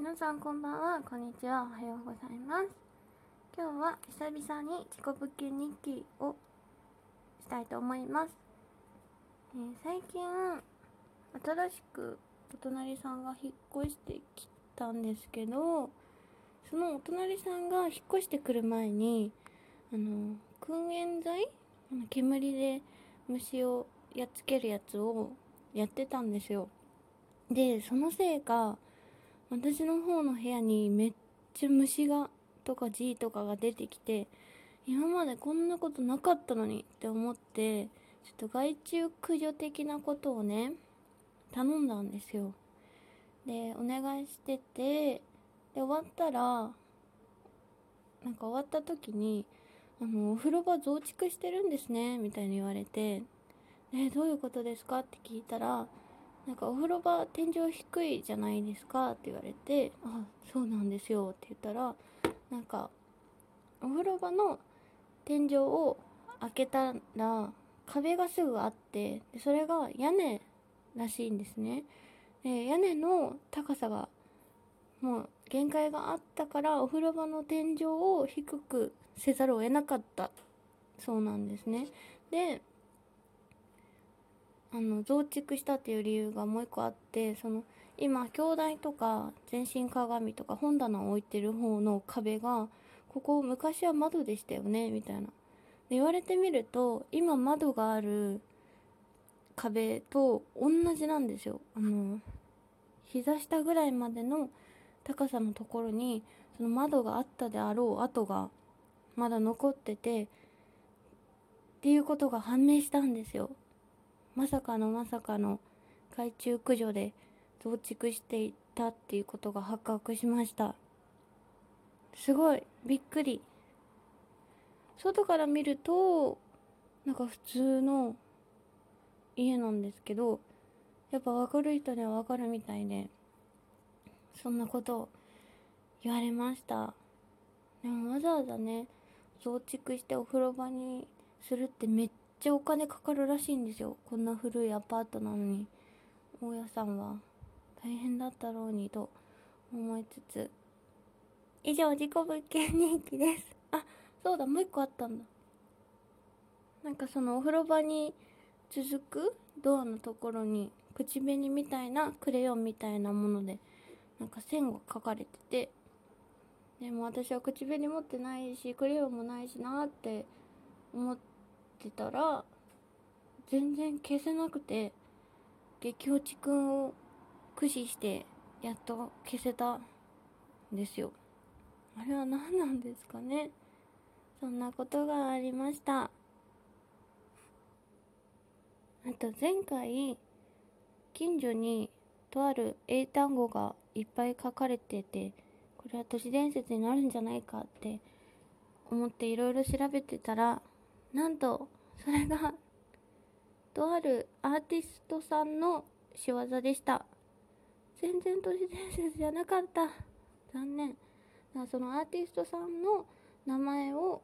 皆さんこんばんは、こんにちは、おはようございます。今日は久々に自己物件日記をしたいと思います。えー最近、新しくお隣さんが引っ越してきたんですけど、そのお隣さんが引っ越してくる前に、あの、燻煙剤煙で虫をやっつけるやつをやってたんですよ。で、そのせいか、私の方の部屋にめっちゃ虫がとか G とかが出てきて今までこんなことなかったのにって思ってちょっと害虫駆除的なことをね頼んだんですよ。でお願いしててで終わったらなんか終わった時にあのお風呂場増築してるんですねみたいに言われてえどういうことですか？って聞いたらなんかお風呂場天井低いじゃないですかって言われて「あそうなんですよ」って言ったらなんかお風呂場の天井を開けたら壁がすぐあってでそれが屋根らしいんですね。で屋根の高さがもう限界があったからお風呂場の天井を低くせざるを得なかったそうなんですね。であの増築したっていう理由がもう一個あってその今兄弟とか全身鏡とか本棚を置いてる方の壁がここ昔は窓でしたよねみたいな。で言われてみると今窓がある壁と同じなんですよ。あの膝下ぐらいまでの高さのところにその窓があったであろう跡がまだ残っててっていうことが判明したんですよ。まさかのまさかの害虫駆除で増築していたっていうことが発覚しました。すごい。びっくり。外から見るとなんか普通の家なんですけどやっぱ分かる人には分かるみたいでそんなこと言われました。でもわざわざね増築してお風呂場にするってめっちゃお金かかるらしいんですよ。こんな古いアパートなのに。大家さんは。大変だったろうにと思いつつ。以上自己物件人気です。あそうだもう一個あったんだ。なんかそのお風呂場に続くドアのところに口紅みたいなクレヨンみたいなものでなんか線が描かれてて。でも私は口紅持ってないしクレヨンもないしなって思ってってたら全然消せなくて激落ちくんを駆使してやっと消せたんですよ。あれは何なんですかね。そんなことがありました。あと前回近所にとある英単語がいっぱい書かれててこれは都市伝説になるんじゃないかって思っていろいろ調べてたらなんとそれがとあるアーティストさんの仕業でした。全然都市伝説じゃなかった。残念。だからそのアーティストさんの名前を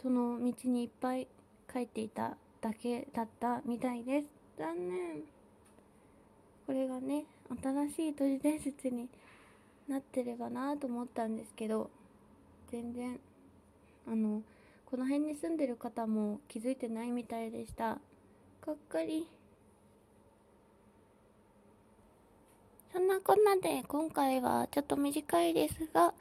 その道にいっぱい書いていただけだったみたいです。残念。これがね新しい都市伝説になってればなと思ったんですけど全然あのこの辺に住んでる方も気づいてないみたいでした。がっかり。そんなこんなで今回はちょっと短いですが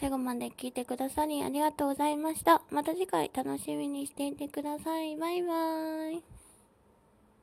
最後まで聞いてくださりありがとうございました。また次回楽しみにしていてください。バイバーイ。